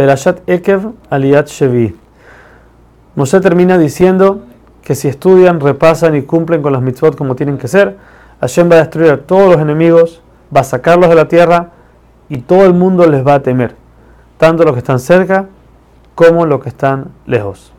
Perashat Ekev Aliyat Shevi. Moshe termina diciendo que si estudian, repasan y cumplen con las mitzvot como tienen que ser, Hashem va a destruir a todos los enemigos, va a sacarlos de la tierra y todo el mundo les va a temer, tanto los que están cerca como los que están lejos.